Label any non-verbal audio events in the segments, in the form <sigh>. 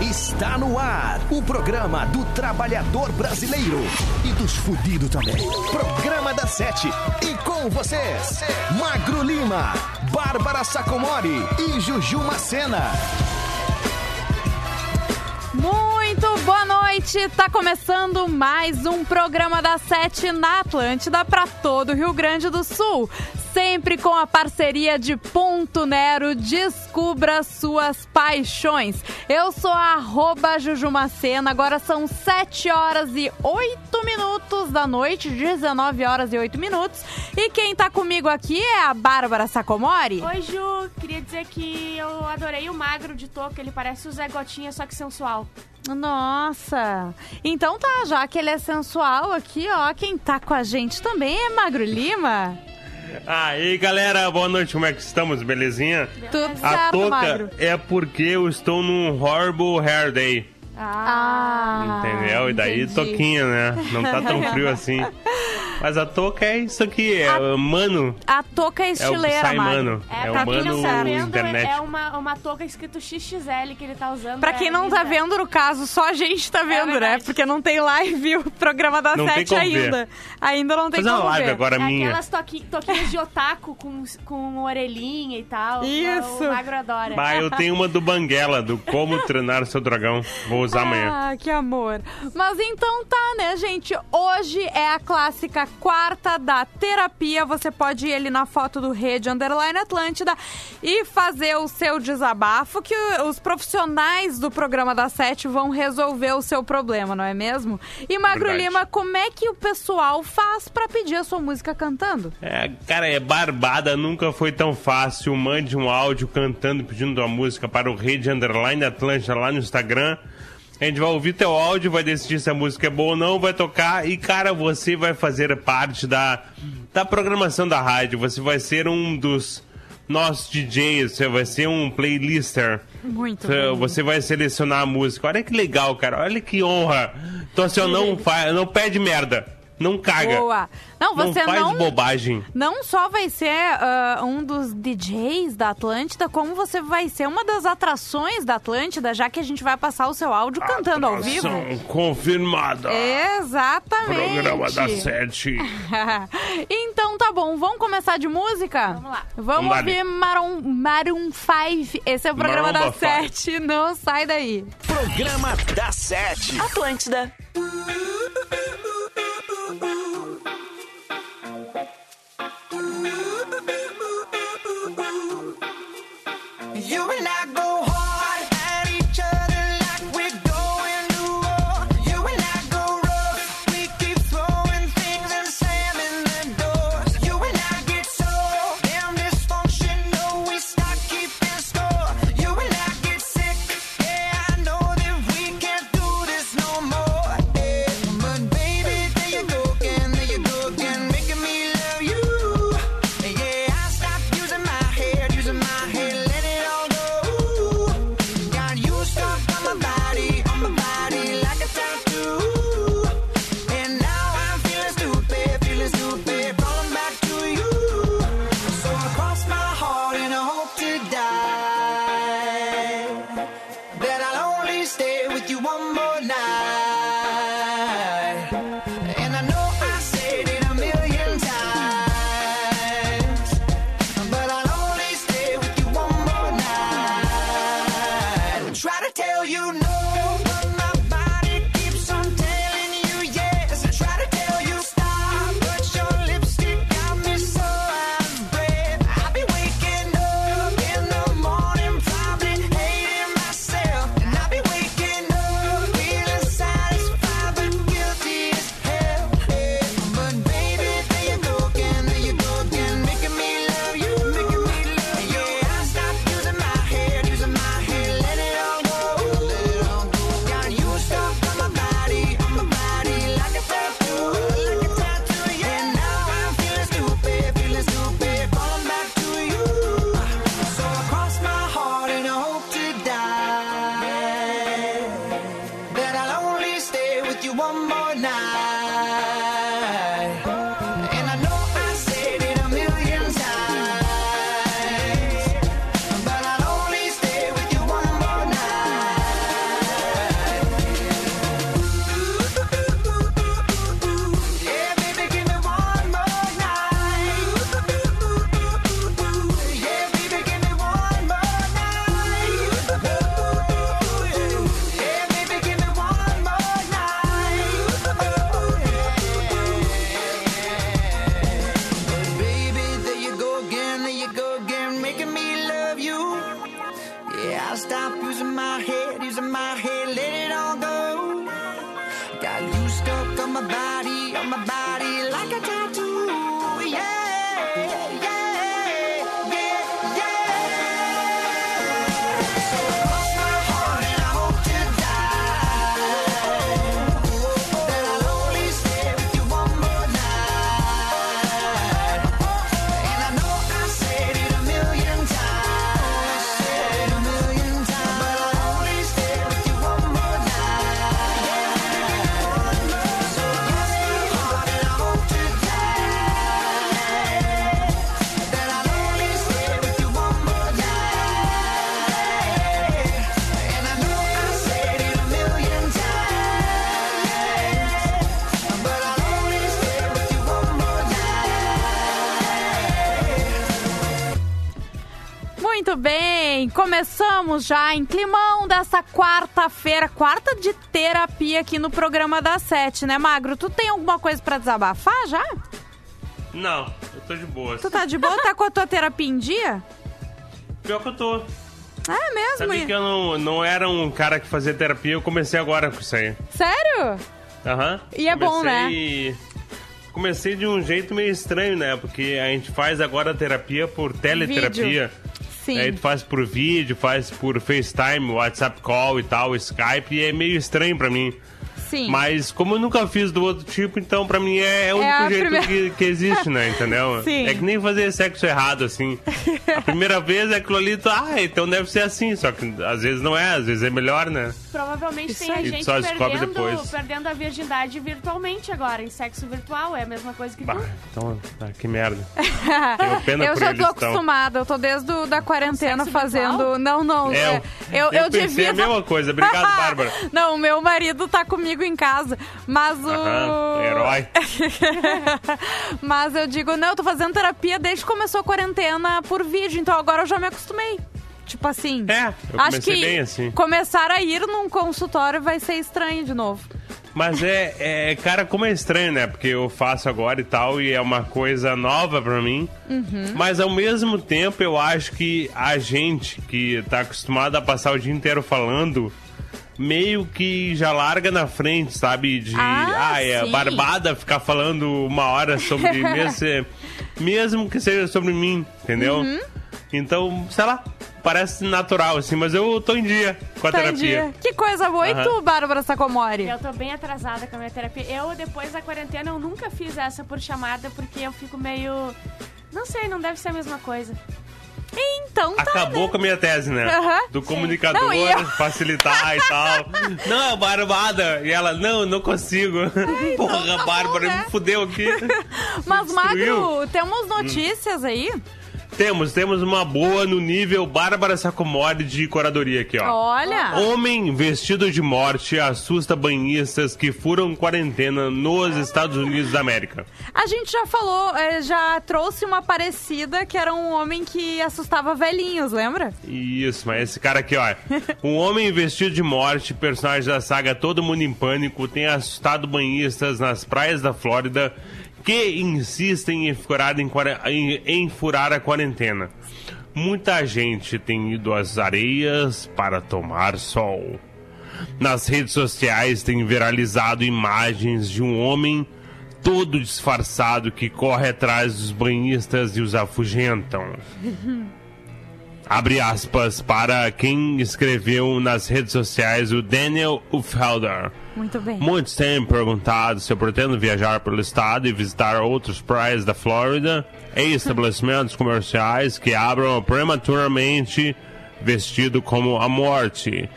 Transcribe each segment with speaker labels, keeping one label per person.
Speaker 1: Está no ar o programa do trabalhador brasileiro e dos fudidos também. Programa da Sete. E com vocês, Magro Lima, Bárbara Sacomori e Juju Macena.
Speaker 2: Muito boa noite! Tá começando mais um programa da Sete na Atlântida para todo o Rio Grande do Sul. Sempre com a parceria de Ponto Nero, descubra suas paixões. Eu sou a arroba Jujumacena, agora são 7 horas e 8 minutos da noite, 19 horas e 8 minutos. E quem tá comigo aqui é a Bárbara Sacomori.
Speaker 3: Oi, Ju. Queria dizer que eu adorei o magro de toca. Ele parece o Zé Gotinha, só que sensual.
Speaker 2: Nossa! Então tá, já que ele é sensual aqui, ó, quem tá com a gente também é Magro Lima.
Speaker 4: Aí, galera, boa noite, como é que estamos? Belezinha?
Speaker 2: Tudo
Speaker 4: A
Speaker 2: certo,
Speaker 4: touca
Speaker 2: Magro.
Speaker 4: é porque eu estou num Horrible Hair Day,
Speaker 2: Ah,
Speaker 4: entendeu? E daí
Speaker 2: entendi.
Speaker 4: toquinha, né? Não tá tão frio <laughs> assim. Mas a touca é isso aqui, é
Speaker 2: A-
Speaker 4: mano.
Speaker 2: A touca é
Speaker 4: É o
Speaker 2: estileira,
Speaker 4: sai
Speaker 2: Magro.
Speaker 4: mano. É,
Speaker 3: pra
Speaker 4: o
Speaker 3: quem não tá
Speaker 4: mano
Speaker 3: vendo,
Speaker 4: internet.
Speaker 3: é uma, uma touca escrito XXL que ele tá usando.
Speaker 2: Pra
Speaker 3: é
Speaker 2: quem não tá vendo, no caso, só a gente tá vendo, né?
Speaker 3: verdade.
Speaker 2: Porque não tem live o programa da
Speaker 4: Não
Speaker 2: Sete
Speaker 4: ver.
Speaker 2: ainda. Ainda não tem
Speaker 4: Fazer uma
Speaker 2: como
Speaker 4: live
Speaker 2: ver.
Speaker 4: agora
Speaker 3: É
Speaker 4: minha.
Speaker 3: aquelas toqui, toquinhas de otaku com, com orelhinha e tal.
Speaker 2: Isso.
Speaker 3: O magro adora.
Speaker 4: Mas eu tenho uma do Banguela, do Como Treinar Seu Dragão. Vou usar amanhã.
Speaker 2: Ah, que amor. Mas então tá, né, gente? Hoje é a clássica quarta da terapia. Você pode ir ali na foto do Rede Underline Atlântida e fazer o seu desabafo, que os profissionais do programa da Sete vão resolver o seu problema, não é mesmo? E Magro
Speaker 4: Verdade.
Speaker 2: Lima, como é que o pessoal faz pra pedir a sua música cantando?
Speaker 4: É, cara, é barbada, nunca foi tão fácil. Mande um áudio cantando, pedindo tua música para o Rede Underline Atlântida lá no Instagram. A gente vai ouvir teu áudio, vai decidir se a música é boa ou não, vai tocar. E, cara, você vai fazer parte da, da programação da rádio. Você vai ser um dos nossos DJs, você vai ser um playlister.
Speaker 2: Muito
Speaker 4: Você-
Speaker 2: bem.
Speaker 4: Vai selecionar a música. Olha que legal, cara. Olha que honra. Então, assim, não, não pede merda. Não caga.
Speaker 2: Boa. Não,
Speaker 4: Não
Speaker 2: você
Speaker 4: faz
Speaker 2: não,
Speaker 4: bobagem.
Speaker 2: não só vai ser ah, um dos DJs da Atlântida, como você vai ser uma das atrações da Atlântida, já que a gente vai passar o seu áudio cantando ao vivo.
Speaker 4: Atração confirmada.
Speaker 2: Exatamente.
Speaker 4: Programa da sete. <laughs>
Speaker 2: então tá bom, vamos começar de música?
Speaker 3: Vamos lá.
Speaker 2: Vamos ouvir Maroon, Maroon 5. Esse é o programa
Speaker 4: Maroon
Speaker 2: da. Sete. Não sai daí.
Speaker 1: Programa da Sete.
Speaker 5: Atlântida.
Speaker 6: You and I go
Speaker 2: começamos já em climão dessa quarta-feira, quarta de terapia aqui no programa da Sete, né, Magro? Tu tem alguma coisa pra desabafar já?
Speaker 4: Não, eu tô de boa.
Speaker 2: Tu tá de boa? Tá com a tua terapia em dia?
Speaker 4: Pior que eu tô.
Speaker 2: É mesmo?
Speaker 4: Sabia que eu não, não era um cara que fazia terapia, eu comecei agora com isso aí.
Speaker 2: Sério?
Speaker 4: Aham.
Speaker 2: E é bom, né?
Speaker 4: Comecei- Comecei de um jeito meio estranho, né? Porque a gente faz agora terapia por teleterapia.
Speaker 2: Sim.
Speaker 4: Aí tu faz por vídeo, faz por FaceTime, WhatsApp Call e tal, Skype, e é meio estranho pra mim.
Speaker 2: Sim.
Speaker 4: Mas como eu nunca fiz do outro tipo, então pra mim é, é o único
Speaker 2: a
Speaker 4: jeito
Speaker 2: primeira-
Speaker 4: que, que existe, né? Entendeu? <laughs>
Speaker 2: Sim.
Speaker 4: É que nem fazer sexo errado, assim. A primeira vez é aquilo ali, tu, ah, então deve ser assim. Só que às vezes não é, às vezes é melhor, né?
Speaker 3: Provavelmente
Speaker 2: Isso
Speaker 3: tem a
Speaker 2: aí.
Speaker 4: E
Speaker 3: gente
Speaker 4: só descobre
Speaker 3: perdendo,
Speaker 4: depois.
Speaker 3: perdendo a virgindade virtualmente agora, em sexo virtual. É a mesma coisa que
Speaker 4: Bah,
Speaker 3: tu.
Speaker 4: então, ah, que merda. <laughs> Tenho pena
Speaker 2: eu
Speaker 4: por
Speaker 2: já
Speaker 4: eles,
Speaker 2: tô
Speaker 4: então.
Speaker 2: acostumada, eu tô desde o, da quarentena
Speaker 3: Sexo
Speaker 2: fazendo.
Speaker 3: virtual?
Speaker 2: Não, não.
Speaker 4: É,
Speaker 2: é, eu,
Speaker 4: eu
Speaker 2: eu
Speaker 4: pensei
Speaker 2: devia.
Speaker 4: a mesma <laughs> coisa. Obrigado, Bárbara.
Speaker 2: Não, o meu marido tá comigo em casa. Mas o.
Speaker 4: Aham, herói. <laughs>
Speaker 2: mas eu digo, não, eu tô fazendo terapia desde que começou a quarentena por vídeo, então agora eu já me acostumei. Tipo assim.
Speaker 4: É, eu
Speaker 2: acho que
Speaker 4: bem assim.
Speaker 2: começar a ir num consultório vai ser estranho de novo.
Speaker 4: Mas é, é, cara, como é estranho, né? Porque eu faço agora e tal, e é uma coisa nova pra mim.
Speaker 2: Uhum.
Speaker 4: Mas ao mesmo tempo, eu acho que a gente que tá acostumado a passar o dia inteiro falando, meio que já larga na frente, sabe? De,
Speaker 2: Ah,
Speaker 4: é
Speaker 2: sim.
Speaker 4: barbada ficar falando uma hora sobre <laughs> mesmo, mesmo que seja sobre mim, entendeu?
Speaker 2: Uhum.
Speaker 4: Então, sei lá, parece natural, assim, mas eu tô em dia com a
Speaker 2: Tá em
Speaker 4: terapia.
Speaker 2: dia. Que coisa boa. E
Speaker 4: Aham.
Speaker 2: tu, Bárbara Sacomori?
Speaker 3: Eu tô bem atrasada com a minha terapia. Eu, depois da quarentena, eu nunca fiz essa por chamada, porque eu fico meio... Não sei, não deve ser a mesma coisa.
Speaker 2: Então tá.
Speaker 4: Acabou com a minha tese, né?
Speaker 2: Aham.
Speaker 4: Do comunicador,
Speaker 2: Não, e eu-
Speaker 4: facilitar e tal. <laughs> Não, é barbada. E ela, não, não consigo. Porra,
Speaker 2: tá bom,
Speaker 4: Bárbara,
Speaker 2: né?
Speaker 4: me fudeu aqui. <laughs>
Speaker 2: Mas. Magro, temos notícias aí?
Speaker 4: Temos, temos uma boa no nível Bárbara Sacomori de curadoria aqui, ó.
Speaker 2: Olha.
Speaker 4: Homem vestido de morte assusta banhistas que furam quarentena nos Estados Unidos da América.
Speaker 2: A gente já falou, eh, já trouxe uma parecida que era um homem que assustava velhinhos, lembra?
Speaker 4: Isso, mas esse cara aqui, ó. <laughs> Um homem vestido de morte, personagem da saga Todo Mundo em Pânico, tem assustado banhistas nas praias da Flórida que insistem em furar, em, em- em furar a quarentena. Muita gente tem ido às areias para tomar sol. Nas redes sociais tem viralizado imagens de um homem todo disfarçado que corre atrás dos banhistas e os afugentam. <laughs> Abre aspas para quem escreveu nas redes sociais o Daniel Ufelder.
Speaker 2: Muito bem.
Speaker 4: Muitos têm perguntado se eu pretendo viajar pelo estado e visitar outras praias da Flórida e <laughs> estabelecimentos comerciais que abram prematuramente vestido como a morte.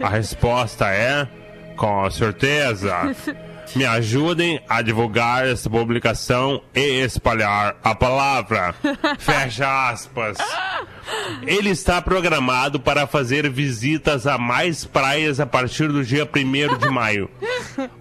Speaker 4: A <laughs> resposta é: com certeza. <laughs> Me ajudem a divulgar essa publicação e espalhar a palavra. <laughs> Fecha aspas. Ele está programado para fazer visitas a mais praias a partir do dia 1 de maio.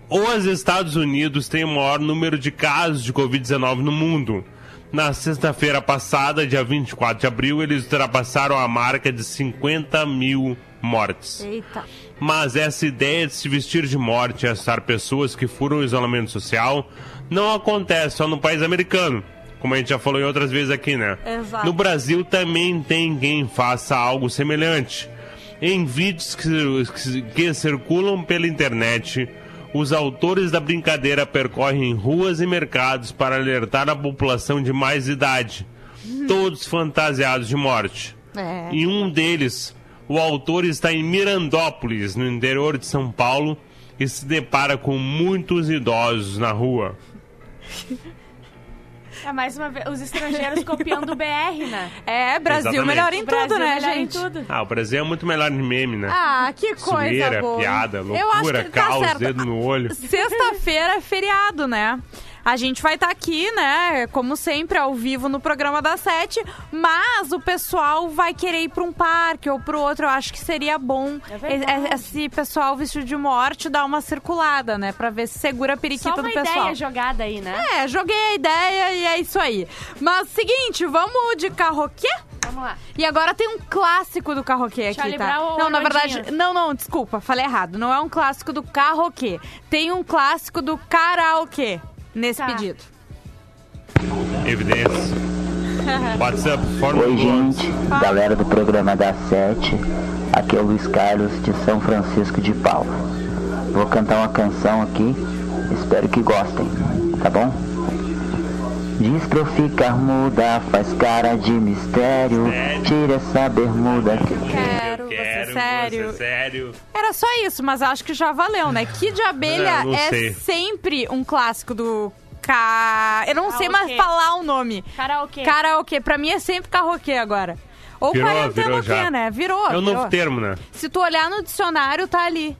Speaker 4: Os Estados Unidos têm o maior número de casos de Covid-19 no mundo. Na sexta-feira passada, dia 24 de abril, eles ultrapassaram a marca de 50 mil mortes.
Speaker 2: Eita.
Speaker 4: Mas essa ideia de se vestir de morte e assustar pessoas que furam o isolamento social não acontece só no país americano. Como a gente já falou em outras vezes aqui, né?
Speaker 2: Exato.
Speaker 4: No Brasil também tem quem faça algo semelhante. Em vídeos que, que- circulam pela internet, os autores da brincadeira percorrem ruas e mercados para alertar a população de mais idade, todos fantasiados de morte.
Speaker 2: É.
Speaker 4: Em um deles, o autor está em Mirandópolis, no interior de São Paulo, e se depara com muitos idosos na rua.
Speaker 3: É mais uma vez, os estrangeiros copiando o BR, né?
Speaker 2: É, Brasil
Speaker 4: Exatamente.
Speaker 2: melhor em tudo,
Speaker 3: Brasil
Speaker 2: né,
Speaker 3: melhor em
Speaker 2: gente?
Speaker 3: tudo.
Speaker 4: Ah, o Brasil é muito melhor em meme, né?
Speaker 2: Ah, que coisa
Speaker 4: Zoeira,
Speaker 2: boa.
Speaker 4: piada,
Speaker 2: Eu acho
Speaker 4: loucura,
Speaker 2: que tá
Speaker 4: caos,
Speaker 2: certo.
Speaker 4: dedo no olho.
Speaker 2: Sexta-feira é feriado, né? A gente vai estar aqui, né? Como sempre, ao vivo no programa das sete. Mas o pessoal vai querer ir para um parque ou para outro. Eu acho que seria bom
Speaker 3: É
Speaker 2: e- esse pessoal vestido de morte dar uma circulada, né? Pra ver se segura a periquita
Speaker 3: Só uma
Speaker 2: do pessoal.
Speaker 3: ideia jogada aí, né?
Speaker 2: É, joguei a ideia e é isso aí. Mas seguinte, vamos de carroquê?
Speaker 3: Vamos lá.
Speaker 2: E agora tem um clássico do carroquê aqui,
Speaker 3: Charlie
Speaker 2: tá?
Speaker 3: Brown
Speaker 2: não, na verdade, não, não, desculpa, falei errado. Não é um clássico do carroquê. Tem um clássico do karaokê nesse
Speaker 3: Tá.
Speaker 2: pedido.
Speaker 4: Evidência. <laughs> WhatsApp, forma
Speaker 5: Oi, gente, galera do programa da Sete. Aqui é o Luiz Carlos de São Francisco de Paula. Vou cantar uma canção aqui, espero que gostem, tá bom? Diz pra eu ficar muda, faz cara de mistério. Tira essa bermuda que
Speaker 2: Quero, você sério.
Speaker 4: você sério.
Speaker 2: Era só isso, mas acho que já valeu, né? Kid de Abelha
Speaker 4: Não, não
Speaker 2: é
Speaker 4: sei.
Speaker 2: sempre um clássico do ca... Eu não sei mais
Speaker 3: Karaokê.
Speaker 2: falar o nome.
Speaker 3: Karaokê.
Speaker 2: Karaokê. Pra mim é sempre carroquê agora. Ou
Speaker 4: Virou,
Speaker 2: quarentena
Speaker 4: virou
Speaker 2: o quê,
Speaker 4: já.
Speaker 2: né? Virou.
Speaker 4: É o
Speaker 2: virou.
Speaker 4: novo termo, né?
Speaker 2: Se tu olhar no dicionário, tá ali.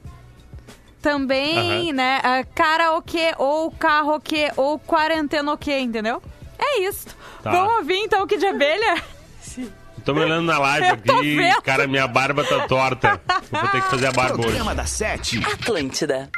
Speaker 2: Também,
Speaker 4: Aham.
Speaker 2: né? ah, Karaokê ou carroquê ou quarentenoquê, entendeu? É isso.
Speaker 4: Tá.
Speaker 2: Vamos ouvir então o que de abelha? <laughs>
Speaker 4: Tô me olhando na live <laughs> aqui,
Speaker 2: vendo.
Speaker 4: cara, minha barba tá torta. Vou ter que fazer a barba hoje.
Speaker 1: Programa da Sete.
Speaker 7: Atlântida.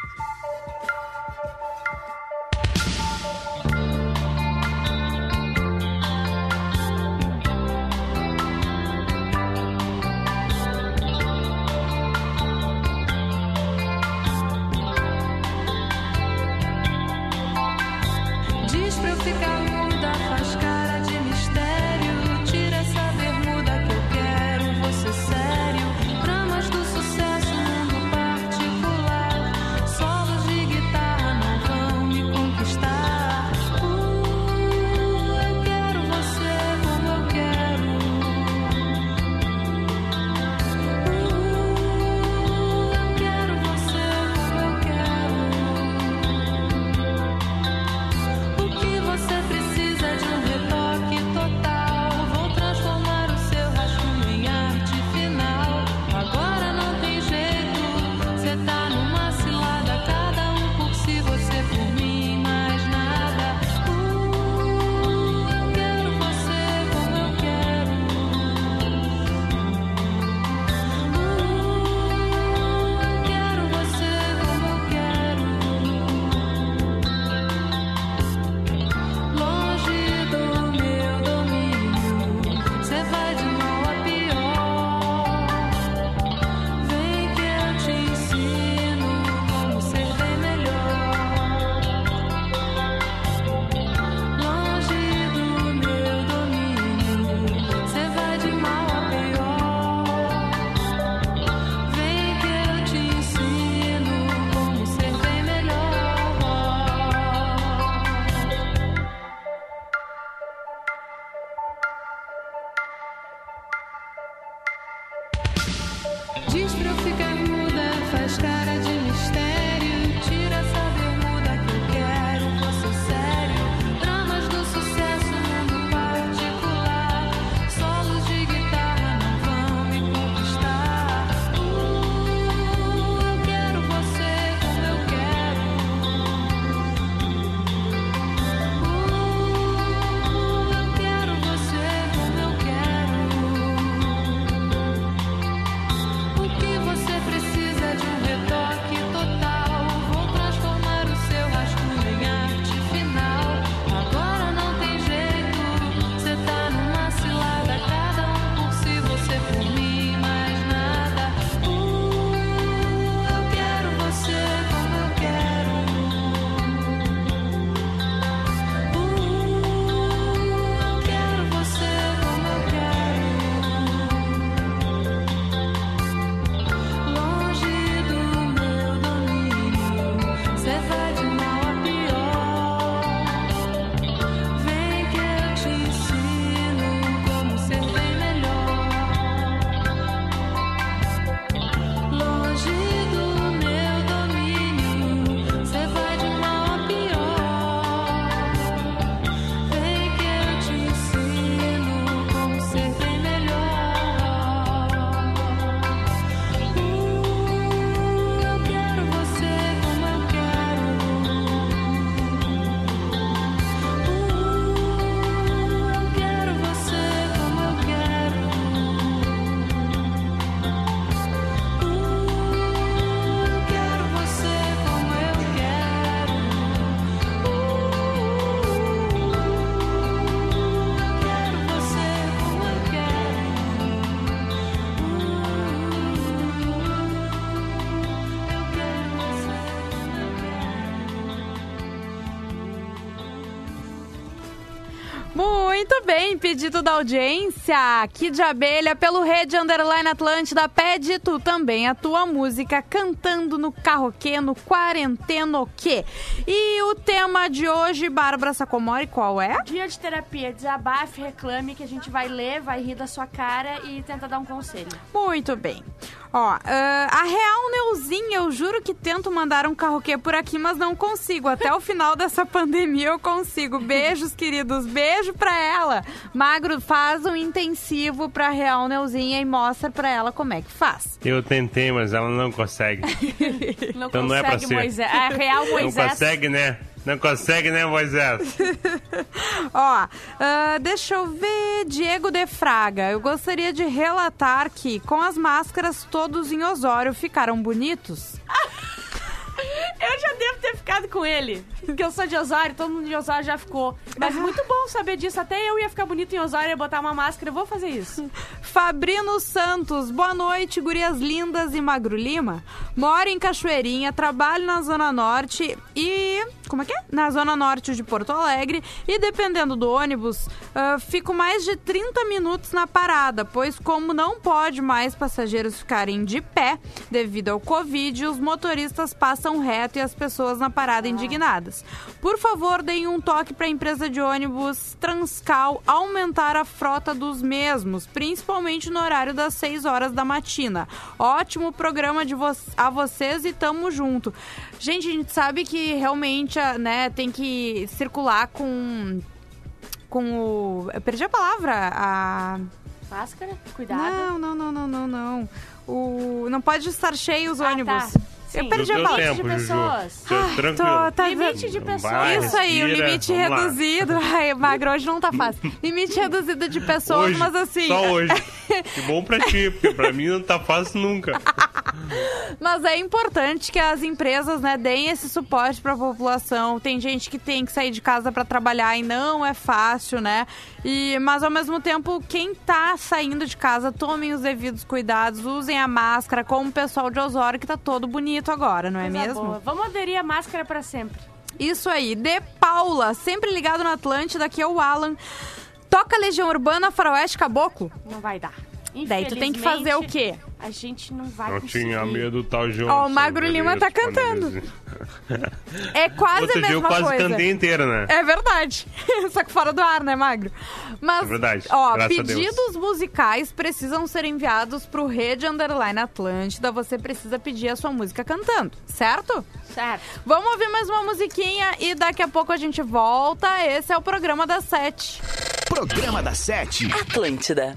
Speaker 2: Pedido da audiência. Aqui de abelha pelo Rede Underline Atlântida. Pede tu também a tua música cantando no carroquê, no quarenteno quê. E o tema de hoje, Bárbara Sacomori, qual é?
Speaker 3: Dia de terapia, desabafe, reclame, que a gente vai ler, vai rir da sua cara e tenta dar um conselho.
Speaker 2: Muito bem. Ó, ah, a Real Neuzinha, eu juro que tento mandar um carroquê por aqui, mas não consigo. Até o final dessa <laughs> pandemia eu consigo. Beijos, queridos. Beijo pra ela. Magro, faz um intensivo pra Real Neuzinha e mostra pra ela como é que faz.
Speaker 4: Eu tentei, mas ela não consegue.
Speaker 3: Não <laughs>
Speaker 4: Então não é pra
Speaker 3: consegue,
Speaker 4: ser.
Speaker 3: Moisés. A real
Speaker 4: Não
Speaker 3: Moisés.
Speaker 4: consegue, né? Não consegue, né, Moisés? <laughs>
Speaker 2: Ó, ah, deixa eu ver. Diego de Fraga. Eu gostaria de relatar que, com as máscaras todos em Osório, ficaram bonitos. <laughs> <laughs>
Speaker 3: Eu já devo ter ficado com ele. Porque eu sou de Osório, todo mundo de Osório já ficou. Mas muito bom saber disso. Até eu ia ficar bonito em Osório e botar uma máscara. Eu vou fazer isso. <laughs>
Speaker 2: Fabrino Santos, boa noite, gurias lindas e Magro Lima. Moro em Cachoeirinha, trabalho na Zona Norte e. Como é que é? Na Zona Norte de Porto Alegre. E dependendo do ônibus, ah, fico mais de 30 minutos na parada, pois, como não pode mais passageiros ficarem de pé devido ao Covid, os motoristas passam reto e as pessoas na parada indignadas. Por favor, deem um toque para a empresa de ônibus Transcal aumentar a frota dos mesmos, principalmente no horário das 6 horas da matina. Ótimo programa de vo a vocês e tamo junto. Gente, a gente sabe que realmente ah, né, tem que circular com. Com o. Eu perdi a palavra. A.
Speaker 3: Máscara, cuidado.
Speaker 2: Não, não, não, não, não, não. O... Não pode estar cheio os
Speaker 3: Ah,
Speaker 2: ônibus.
Speaker 3: tá.
Speaker 2: Eu perdi a palavra.
Speaker 4: tempo,
Speaker 3: de pessoas.
Speaker 2: Ai,
Speaker 4: tranquilo.
Speaker 2: tô- tá-
Speaker 3: Limite de pessoas.
Speaker 4: Vai,
Speaker 2: Isso aí, o
Speaker 4: respira,
Speaker 2: limite
Speaker 4: vamos lá.
Speaker 2: reduzido. <laughs> Ai, magro, hoje não tá fácil. Limite reduzido de pessoas,
Speaker 4: Hoje,
Speaker 2: mas assim.
Speaker 4: Só hoje. <laughs> Que bom pra ti, porque pra mim não tá fácil nunca. <laughs>
Speaker 2: Mas é importante que as empresas, né, deem esse suporte para a população. Tem gente que tem que sair de casa para trabalhar e não é fácil, né? E mas ao mesmo tempo, quem tá saindo de casa, tomem os devidos cuidados, usem a máscara, como o pessoal de Osório que tá todo bonito agora, não é
Speaker 3: Coisa
Speaker 2: mesmo?
Speaker 3: boa. Vamos aderir a máscara pra sempre.
Speaker 2: Isso aí. De Paula, sempre ligado no Atlântida, aqui é o Alan. Toca Legião Urbana Faroeste Caboclo?
Speaker 3: Não vai dar.
Speaker 2: Daí tu tem que fazer o quê?
Speaker 3: A gente não vai
Speaker 4: Não
Speaker 3: conseguir.
Speaker 4: tinha medo tal João.
Speaker 2: Ó, o Magro Lima tá cantando. É quase
Speaker 4: Outro
Speaker 2: a
Speaker 4: dia eu
Speaker 2: mesma
Speaker 4: quase
Speaker 2: coisa.
Speaker 4: cantei inteiro, né?
Speaker 2: É verdade. <laughs> Só que fora do ar, né, Magro? Mas,
Speaker 4: É verdade,
Speaker 2: ó,
Speaker 4: graças
Speaker 2: pedidos musicais precisam ser enviados pro Rede Underline Atlântida. Você precisa pedir a sua música cantando, certo?
Speaker 3: Certo.
Speaker 2: Vamos ouvir mais uma musiquinha e daqui a pouco a gente volta. Esse é o programa das sete.
Speaker 1: Programa da Sete.
Speaker 7: Atlântida.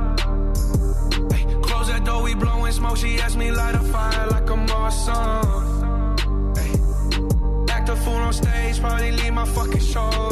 Speaker 8: We blowing smoke. She asked me light a fire like a Marsan. Ay, Act a fool on stage, probably leave my fucking show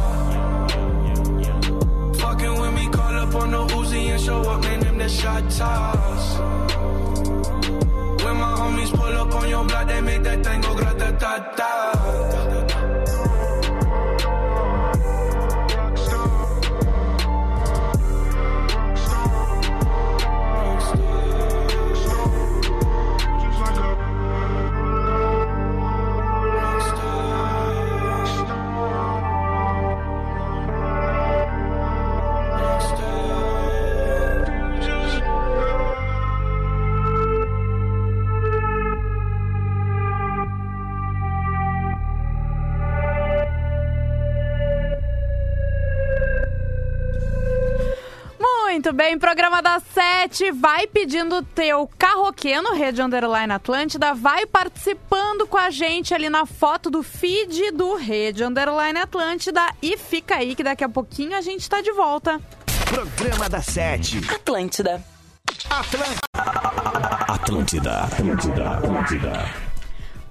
Speaker 8: Shot toss. When my homies pull up on your block, they make that thing go grata ta ta.
Speaker 2: Muito bem, programa da Sete. Vai pedindo teu carroquê no Rede Underline Atlântida. Vai participando com a gente ali na foto do feed do Rede Underline Atlântida. E fica aí que daqui a pouquinho a gente tá de volta.
Speaker 1: Programa da Sete.
Speaker 7: Atlântida.
Speaker 1: Atlântida. Atlântida. Atlântida.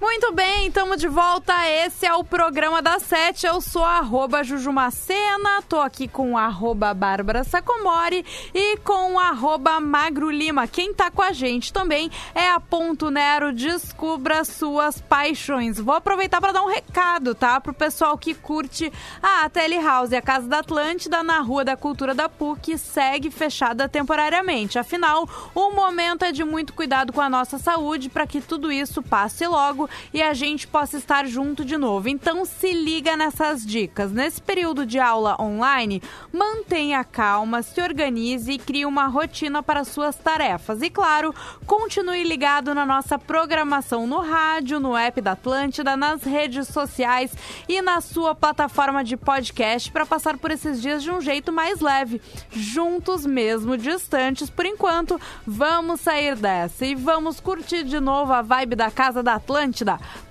Speaker 2: Muito bem, estamos de volta. Esse é o programa da Sete. Eu sou a arroba Jujumacena, tô aqui com arroba Bárbara Sacomori e com arroba Magro Lima. Quem tá com a gente também é a Ponto Nero. Descubra suas paixões. Vou aproveitar para dar um recado, tá? Pro pessoal que curte a Tele House, a Casa da Atlântida, na Rua da Cultura da PUC, segue fechada temporariamente. Afinal, o momento é de muito cuidado com a nossa saúde para que tudo isso passe logo e a gente possa estar junto de novo. Então se liga nessas dicas. Nesse período de aula online, mantenha calma, se organize e crie uma rotina para suas tarefas. E claro, continue ligado na nossa programação no rádio, no app da Atlântida, nas redes sociais e na sua plataforma de podcast para passar por esses dias de um jeito mais leve, juntos mesmo distantes por enquanto. Vamos sair dessa e vamos curtir de novo a vibe da Casa da Atlântida.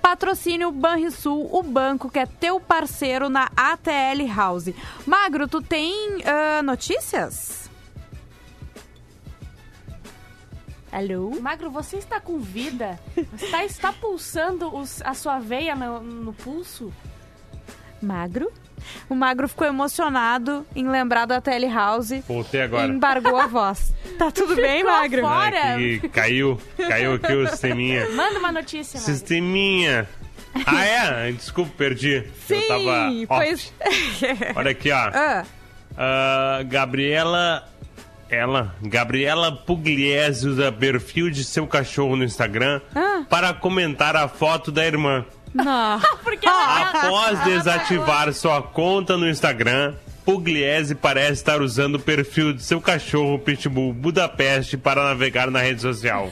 Speaker 2: Patrocínio Banrisul, o banco que é teu parceiro na ATL House. Magro, tu tem ah, notícias? Alô?
Speaker 3: Magro, você está com vida? Está, está pulsando os- a sua veia no, no pulso?
Speaker 2: Magro? O Magro ficou emocionado em lembrar da ATL House
Speaker 4: Voltei
Speaker 2: e
Speaker 4: agora.
Speaker 2: embargou a voz. Tá tudo bem,
Speaker 3: ficou
Speaker 2: Magro?
Speaker 3: fora.
Speaker 4: É que caiu, caiu aqui o sisteminha.
Speaker 3: Manda uma notícia, Magro.
Speaker 4: Sisteminha. Ah, é? Desculpa, perdi.
Speaker 2: Sim,
Speaker 4: Eu tava off.
Speaker 2: pois. <laughs>
Speaker 4: Olha aqui, ó.
Speaker 2: Ah,
Speaker 4: Ah, Gabriela. Ela, Gabriela Pugliese, usa perfil de seu cachorro no Instagram
Speaker 2: Ah.
Speaker 4: para comentar a foto da irmã.
Speaker 2: Não. <laughs>
Speaker 3: Porque ela,
Speaker 4: Após desativar sua conta no Instagram, Pugliese parece estar usando o perfil de seu cachorro Pitbull Budapeste para navegar na rede social.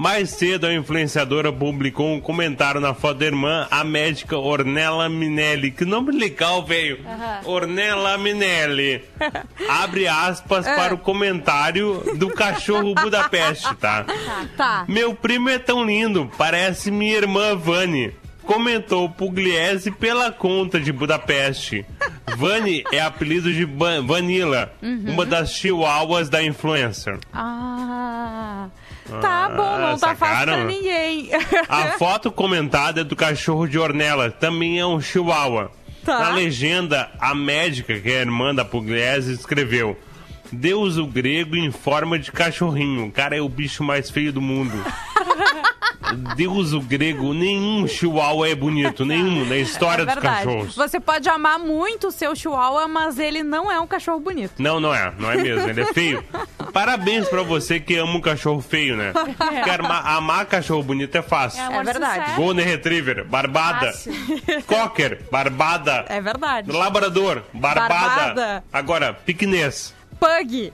Speaker 4: Mais cedo, a influenciadora publicou um comentário na foto da irmã, a médica Ornella Minelli. Que nome legal, velho! Ornella Minelli. <laughs> Abre aspas para o comentário do cachorro Budapeste, tá?
Speaker 2: Tá.
Speaker 4: Meu primo é tão lindo, parece minha irmã Vani. Comentou Pugliese pela conta de Budapeste. Vani é apelido de Vanilla, uma das chihuahuas da influencer.
Speaker 2: Ah. Tá bom, não tá fácil pra ninguém.
Speaker 4: A <laughs> foto comentada é do cachorro de Ornella, também é um chihuahua.
Speaker 2: Tá.
Speaker 4: Na legenda, a médica, que é a irmã da Pugliese, escreveu: Deus o grego em forma de cachorrinho. O cara é o bicho mais feio do mundo. <laughs> Deus o grego, nenhum chihuahua é bonito, nenhum, na história
Speaker 2: é
Speaker 4: dos cachorros.
Speaker 2: Você pode amar muito o seu chihuahua, mas ele não é um cachorro bonito.
Speaker 4: Não, não é, não é mesmo, ele é feio. parabéns pra você que ama um cachorro feio, né? Porque armar- amar cachorro bonito é fácil.
Speaker 3: amor
Speaker 2: É verdade.
Speaker 4: Golden Retriever, barbada.
Speaker 3: Fácil.
Speaker 4: Cocker, barbada.
Speaker 2: É verdade.
Speaker 4: Labrador, barbada.
Speaker 2: Barbada.
Speaker 4: Agora, piquenês,
Speaker 2: Pug.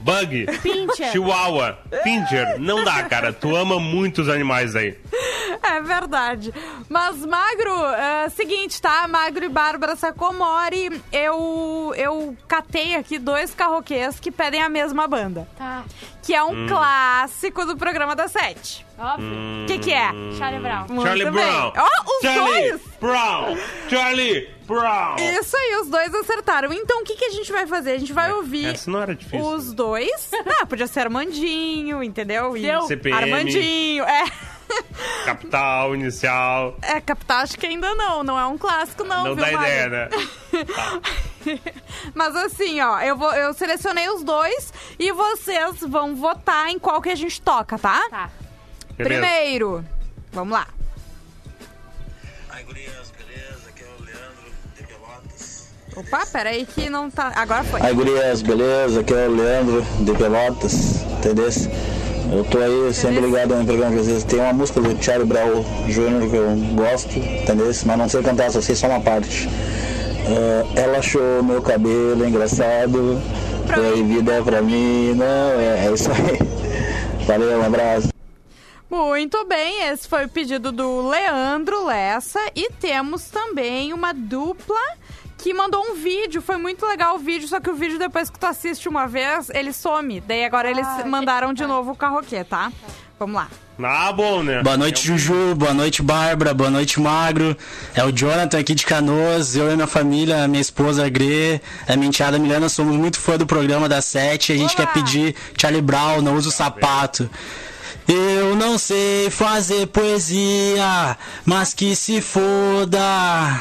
Speaker 4: Bug,
Speaker 3: Pincher.
Speaker 4: chihuahua, <laughs> pincher. Não dá, cara. Tu ama muitos animais aí.
Speaker 2: É verdade. Mas, Magro, é, seguinte, tá? Magro e Bárbara Sacomori, eu, eu catei aqui dois carroquês que pedem a mesma banda.
Speaker 3: Tá,
Speaker 2: Que é
Speaker 4: Hum.
Speaker 2: um clássico do programa da Sete.
Speaker 3: Óbvio.
Speaker 2: O que que é?
Speaker 3: Charlie Brown.
Speaker 2: Muito
Speaker 4: Charlie
Speaker 2: bem.
Speaker 4: Brown.
Speaker 2: Ó, os
Speaker 4: Charlie
Speaker 2: dois!
Speaker 4: Brown. Charlie Brown.
Speaker 2: Isso aí, os dois acertaram. Então, o que, que a gente vai fazer? A gente vai ouvir
Speaker 4: Essa não era difícil.
Speaker 2: os dois. <laughs> Ah, podia ser Armandinho, entendeu? E.
Speaker 4: CPM.
Speaker 2: Armandinho, é.
Speaker 4: Capital, inicial.
Speaker 2: É, capital acho que ainda não, não é um clássico não,
Speaker 4: Não
Speaker 2: viu,
Speaker 4: dá ideia, né? <laughs>
Speaker 2: Mas assim, ó, eu, vou, eu selecionei os dois e vocês vão votar em qual que a gente toca, tá?
Speaker 3: Tá.
Speaker 4: Beleza.
Speaker 2: Primeiro, vamos lá.
Speaker 9: Ai, gurias, beleza? Aqui é o Leandro de Pelotas.
Speaker 2: Opa, peraí que não tá... Agora foi.
Speaker 9: Ai, gurias, beleza? Aqui é o Leandro de Pelotas, entendeu? Eu tô aí sempre ligado no programa que vocês tem uma música do Charlie Brown Jr. que eu gosto, entendeu? Mas não sei cantar, só sei só uma parte. Ah, ela achou meu cabelo engraçado, proibida pra mim, não, é, é isso aí. Valeu, um abraço.
Speaker 2: Muito bem, esse foi o pedido do Leandro Lessa e temos também uma dupla que mandou um vídeo, foi muito legal o vídeo, só que o vídeo depois que tu assiste uma vez, ele some. Daí agora eles
Speaker 3: Ah,
Speaker 2: mandaram de novo o carroquê, tá? Vamos lá.
Speaker 4: Ah, bom, né?
Speaker 10: Boa noite, Juju. Boa noite, Bárbara. Boa noite, Magro. É o Jonathan aqui de Canoas. Eu e minha família, a minha esposa, a Gre, a minha enteada Milena, somos muito fã do programa da Sete. A gente
Speaker 2: Olá.
Speaker 10: quer pedir Charlie Brown, não usa o sapato. Eu não sei fazer poesia, mas que se foda.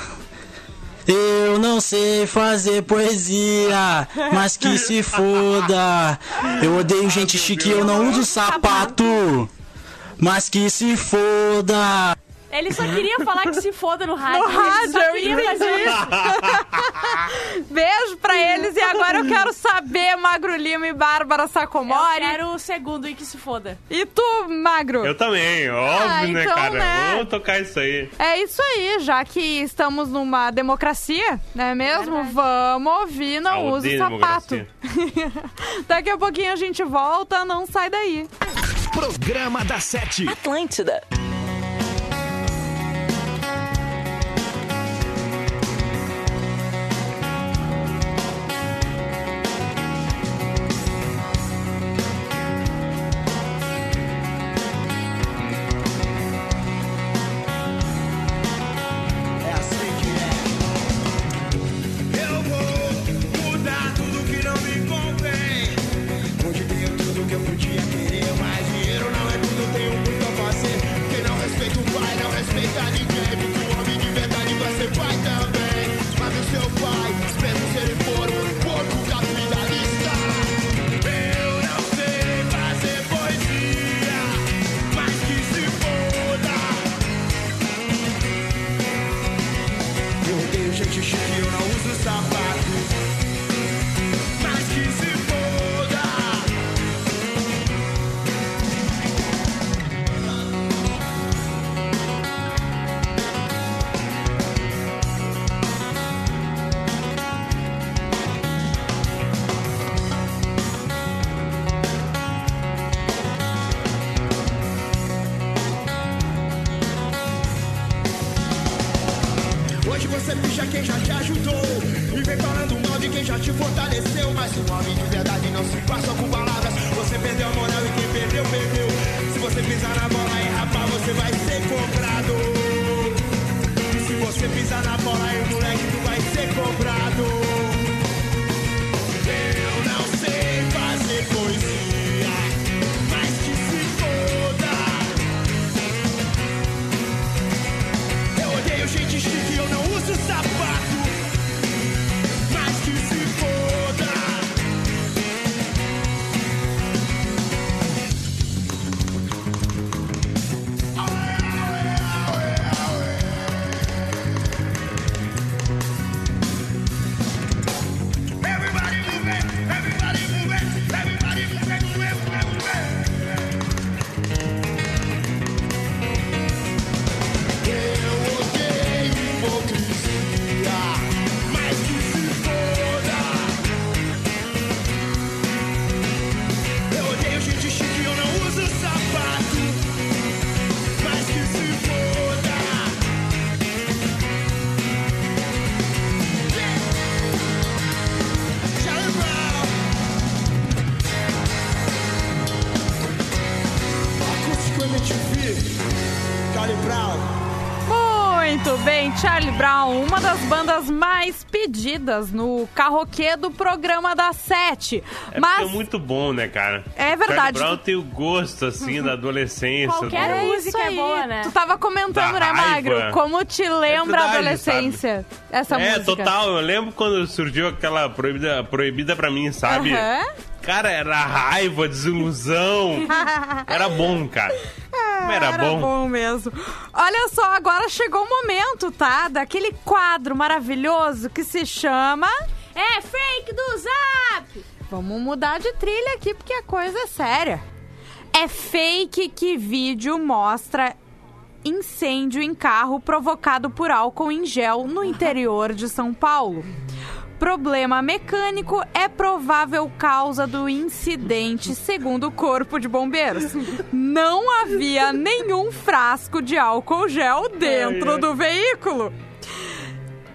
Speaker 10: Eu não sei fazer poesia, mas que se foda. Eu odeio gente chique, eu não uso sapato. Mas que se foda.
Speaker 3: Ele só queria falar que se foda no rádio.
Speaker 2: No rádio,
Speaker 3: só
Speaker 2: eu
Speaker 3: fazer isso. <laughs>
Speaker 2: Beijo pra eles e agora eu quero saber, Magro Lima e Bárbara
Speaker 3: Eu
Speaker 2: Sacomori.
Speaker 3: quero o segundo e que se foda.
Speaker 2: E tu, Magro?
Speaker 4: Eu também, óbvio,
Speaker 2: Ah,
Speaker 4: né,
Speaker 2: então,
Speaker 4: cara?
Speaker 2: né?
Speaker 4: Vamos tocar isso aí.
Speaker 2: É isso aí, já que estamos numa democracia, não é mesmo?
Speaker 3: Verdade.
Speaker 2: Vamos ouvir, não
Speaker 4: Ah,
Speaker 2: usa o sapato. <laughs> Daqui a pouquinho a gente volta, não sai daí.
Speaker 1: Programa da Sete.
Speaker 6: Atlântida.
Speaker 11: Se passa com palavras Você perdeu a moral e quem perdeu, perdeu. Se você pisar na bola e rapar, você vai ser cobrado
Speaker 2: pedidas no carroquê do programa da Sete.
Speaker 4: É
Speaker 2: Mas
Speaker 4: é muito bom, né, cara?
Speaker 2: É verdade.
Speaker 4: Brown tem o gosto, assim, da adolescência.
Speaker 3: Qualquer
Speaker 4: do-
Speaker 2: é
Speaker 3: música é
Speaker 2: aí.
Speaker 3: boa, né?
Speaker 2: Tu tava comentando,
Speaker 4: Da
Speaker 2: né, Magro?
Speaker 4: raiva.
Speaker 2: Como te lembra a
Speaker 4: verdade,
Speaker 2: adolescência, essa
Speaker 4: é,
Speaker 2: música.
Speaker 4: total. Eu lembro quando surgiu aquela proibida, proibida pra mim, sabe?
Speaker 2: Aham.
Speaker 4: Cara, era raiva, desilusão. <laughs> era bom, cara. Como era,
Speaker 2: Era
Speaker 4: bom.
Speaker 2: bom mesmo. Olha só, agora chegou o momento, tá? Daquele quadro maravilhoso que se chama.
Speaker 3: É fake do Zap!
Speaker 2: Vamos mudar de trilha aqui porque a coisa é séria. É fake que vídeo mostra incêndio em carro provocado por álcool em gel no interior de São Paulo. Problema mecânico é provável causa do incidente, segundo o Corpo de Bombeiros. Não havia nenhum frasco de álcool gel dentro do veículo.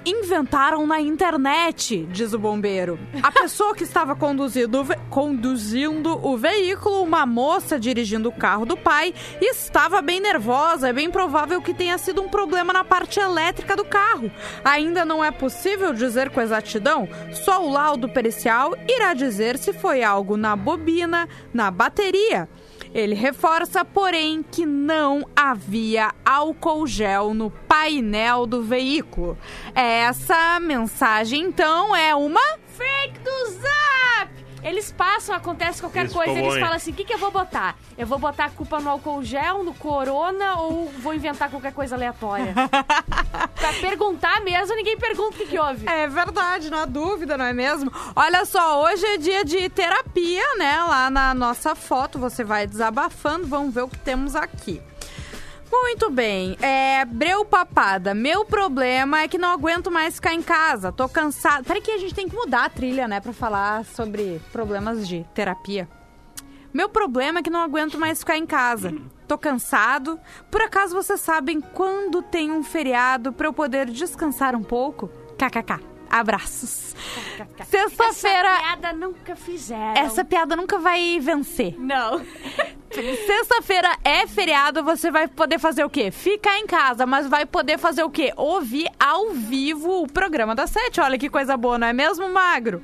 Speaker 2: Inventaram na internet, diz o bombeiro. A pessoa que estava conduzindo, conduzindo o veículo, uma moça dirigindo o carro do pai, estava bem nervosa. É bem provável que tenha sido um problema na parte elétrica do carro. Ainda não é possível dizer com exatidão, só o laudo pericial irá dizer se foi algo na bobina, na bateria. Ele reforça, porém, que não havia álcool gel no painel do veículo. Essa mensagem, então, é uma.
Speaker 3: Fake Zap! Eles passam, acontece qualquer
Speaker 4: Isso
Speaker 3: coisa, eles
Speaker 4: bom,
Speaker 3: falam assim: o que, que eu vou botar? Eu vou botar a culpa no álcool gel, no corona ou vou inventar qualquer coisa aleatória? <laughs> pra perguntar mesmo, ninguém pergunta o que, que houve.
Speaker 2: É verdade, não há dúvida, não é mesmo? Olha só, hoje é dia de terapia, né? Lá na nossa foto, você vai desabafando, vamos ver o que temos aqui. Muito bem, é, Breu Papada, meu problema é que não aguento mais ficar em casa, tô cansada. Peraí que a gente tem que mudar a trilha, né, pra falar sobre problemas de terapia. Meu problema é que não aguento mais ficar em casa. Tô cansado. Por acaso vocês sabem quando tem um feriado pra eu poder descansar um pouco? KKK. Abraços. Sexta-feira.
Speaker 3: Essa piada nunca fizeram.
Speaker 2: Essa piada nunca vai vencer.
Speaker 3: Não.
Speaker 2: Sexta-feira é feriado, você vai poder fazer o quê? Ficar em casa, mas vai poder fazer o quê? Ouvir ao vivo o programa da Sete. Olha que coisa boa, não é mesmo, Magro?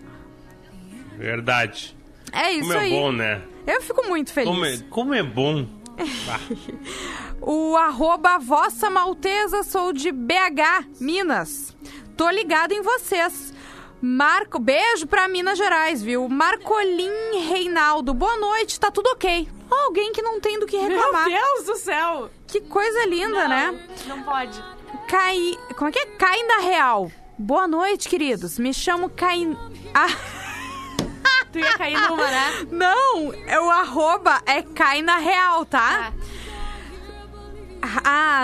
Speaker 4: Verdade.
Speaker 2: É isso
Speaker 4: Como é
Speaker 2: aí.
Speaker 4: bom, né?
Speaker 2: Eu fico muito feliz.
Speaker 4: Como é, como é bom. <laughs>
Speaker 2: O arroba Vossa Maltesa, sou de BH, Minas. Tô ligado em vocês. Marco, beijo pra Minas Gerais, viu? Marcolim Reinaldo, boa noite, tá tudo ok. Alguém que não tem do que
Speaker 3: Meu
Speaker 2: reclamar.
Speaker 3: Deus do céu!
Speaker 2: Que coisa linda,
Speaker 3: não,
Speaker 2: né?
Speaker 3: Não pode.
Speaker 2: Cai. Como é que é? Cainda Real. Boa noite, queridos. Me chamo Cain. Ah,
Speaker 3: Tu ia cair numa, né? <laughs>
Speaker 2: não! É o arroba é Caina Real, tá? Ah,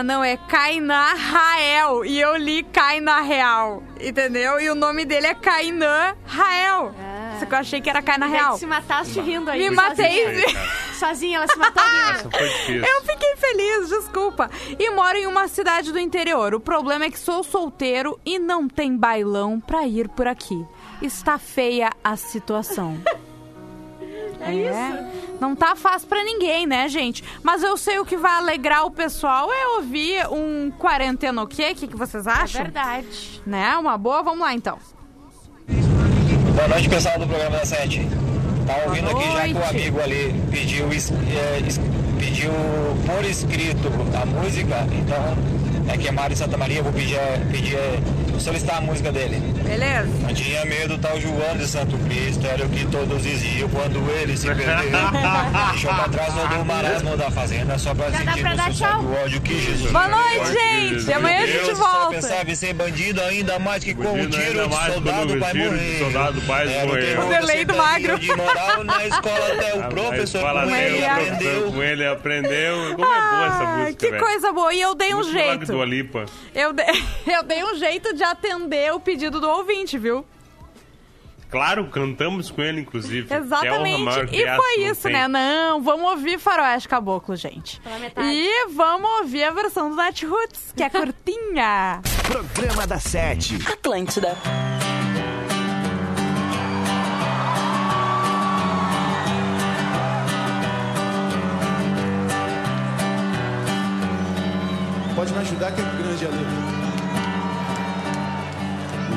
Speaker 2: não, é Kainan Rael. E eu li Kainan Real, entendeu? E o nome dele é Kainan Rael. Só que eu achei que era Kainan
Speaker 3: Daí
Speaker 2: Real.
Speaker 3: se mataste rindo aí.
Speaker 2: Me
Speaker 3: sozinha.
Speaker 2: matei.
Speaker 4: Aí, cara,
Speaker 3: Sozinha, ela se matou rindo.
Speaker 4: Difícil.
Speaker 2: Eu fiquei feliz, desculpa. E moro em uma cidade do interior. O problema é que sou solteiro e não tem bailão pra ir por aqui. Está feia a situação. <laughs> É isso. Não tá fácil pra ninguém, né, gente? Mas eu sei o que vai alegrar o pessoal é ouvir um quarentena o quê? O que, que vocês
Speaker 3: É
Speaker 2: acham?
Speaker 3: verdade.
Speaker 2: Né? Uma boa? Vamos lá, então.
Speaker 12: Boa noite, pessoal do programa da Sete. Tá ouvindo aqui já que o amigo ali pediu, é, pediu por escrito a música, então é que é Mário Santa Maria, eu vou pedir, é, pedir é, solicitar a música dele.
Speaker 2: Beleza?
Speaker 12: Não tinha medo tal João de Santo Cristo, era o que todos diziam quando ele se perdeu. <laughs> Deixou pra trás todo o marasmo da fazenda, só pra
Speaker 3: Já
Speaker 12: sentir
Speaker 3: pra
Speaker 12: no
Speaker 3: tchau?
Speaker 12: ódio que Jesus
Speaker 2: Boa noite, gente. Amanhã a gente
Speaker 12: Deus só
Speaker 2: volta.
Speaker 12: pensava em ser bandido ainda mais que com um tiro de soldado vai
Speaker 4: tiro de
Speaker 12: morrer.
Speaker 4: soldado vai morrer.
Speaker 2: O delay do magro.
Speaker 12: de moral na escola até o <laughs>
Speaker 4: A- a
Speaker 12: professor com ele aprendeu.
Speaker 4: Aprendeu. Como é boa essa
Speaker 2: Ah,
Speaker 4: música,
Speaker 2: que
Speaker 4: velho.
Speaker 2: coisa boa. E eu dei um
Speaker 4: Muito
Speaker 2: jeito.
Speaker 4: Lipa.
Speaker 2: Eu, de- <laughs> eu dei um jeito de atender o pedido do ouvinte, viu?
Speaker 4: Claro, cantamos com ele, inclusive. Que é
Speaker 2: Exatamente.
Speaker 4: maior que
Speaker 2: E foi isso,
Speaker 4: tem.
Speaker 2: né? Não, vamos ouvir Faroeste Caboclo, gente.
Speaker 3: Pela metade.
Speaker 2: E vamos ouvir a versão do Nat Roots, que é curtinha.
Speaker 1: Programa da Sete.
Speaker 13: Atlântida.
Speaker 14: Pode me ajudar que é grande ali.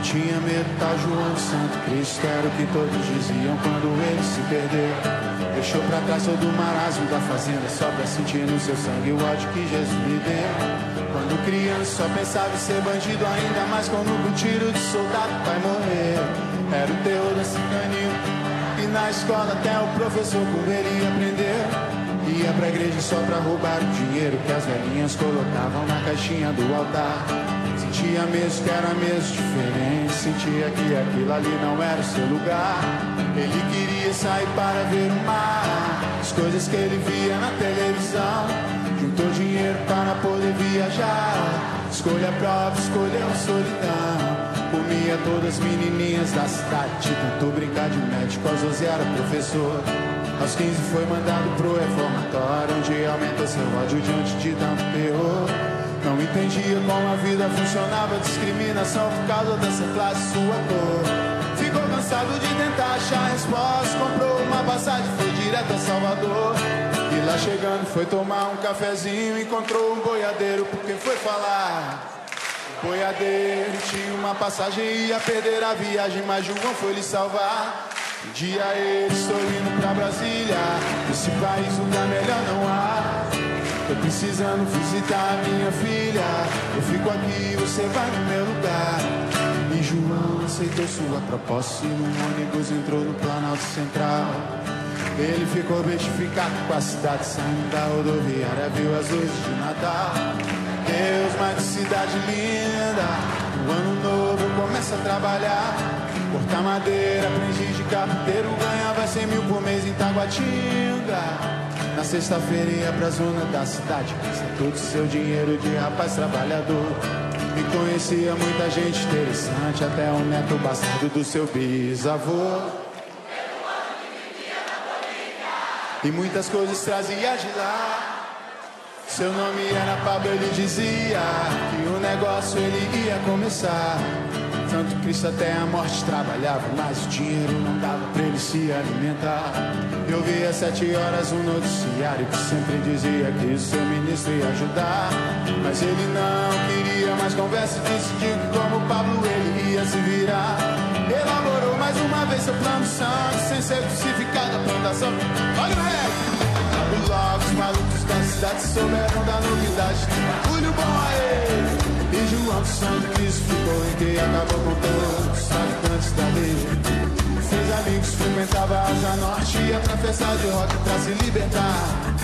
Speaker 13: tinha medo, tal João Santo Cristo Era o que todos diziam quando ele se perdeu. Deixou pra trás todo o marasmo da fazenda Só pra sentir no seu sangue o ódio que Jesus lhe deu. Quando criança só pensava em ser bandido Ainda mais quando com tiro de soldado vai morrer Era o terror desse canil E na escola até o professor com ele aprendeu Ia pra igreja só pra roubar o dinheiro Que as velhinhas colocavam na caixinha do altar. Sentia mesmo que era mesmo diferente Sentia que aquilo ali não era o seu lugar. Ele queria sair para ver o mar. As coisas que ele via na televisão. Juntou dinheiro para poder viajar. Escolha própria, escolheu a solidão. Comia todas as menininhas da cidade. Tentou brincar de médico, aos 12 era professor aos 15 foi mandado pro reformatório Onde aumentou seu ódio diante de tanto terror. Não entendia como a vida funcionava Discriminação por causa dessa classe, sua cor. Ficou cansado de tentar achar resposta Comprou uma passagem, foi direto a Salvador. E lá chegando foi tomar um cafezinho Encontrou um boiadeiro porque foi falar. Boiadeiro tinha uma passagem Ia perder a viagem, mas João foi lhe salvar um dia ele estou indo pra Brasília. Esse país lugar melhor não há. Tô precisando visitar minha filha. Eu fico aqui, você vai no meu lugar. E João aceitou sua proposta E no ônibus entrou no Planalto Central. Ele ficou bestificado com a cidade Saindo da rodoviária, viu as luzes de Natal. Deus, mas que cidade linda. No ano novo começa a trabalhar Cortar madeira, aprendiz de carpinteiro Ganhava 100 mil por mês em Taguatinga. Na sexta-feira ia pra zona da cidade Gasta todo seu dinheiro de rapaz trabalhador. E conhecia muita gente interessante Até o neto bastardo do seu bisavô. E muitas coisas trazia de lá. Seu nome era Pablo, ele dizia que o negócio ele ia começar. Santo Cristo até a morte trabalhava, mas o dinheiro não dava pra ele se alimentar. Eu vi às sete horas um noticiário que sempre dizia que o seu ministro ia ajudar. Mas ele não queria mais conversa e decidiu que como Pablo ele ia se virar. Elaborou mais uma vez seu plano santo, sem ser crucificado a plantação. Olha o rei! Logo os malucos da cidade souberam da novidade. Bagulho bom aí! E João de Santo Cristo ficou em que acabou com todos os traficantes da lei. Fez amigos, frequentava a Asa Norte, ia pra festa de rock pra se libertar.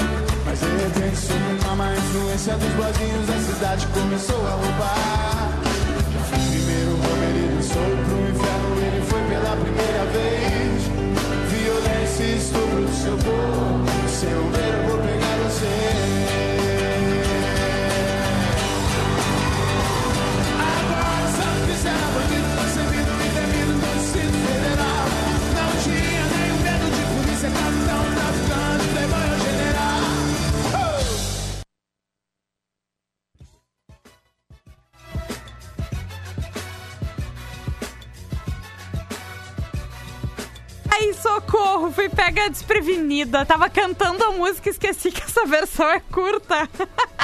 Speaker 13: Mas de repente, sob uma má influência dos boizinhos, a cidade começou a roubar. Já primeiro homem, ele dançou pro inferno, ele foi pela primeira vez. Violência e estupro do seu corpo, seu
Speaker 2: fui pega desprevenida. Tava cantando a música e esqueci que essa versão é curta.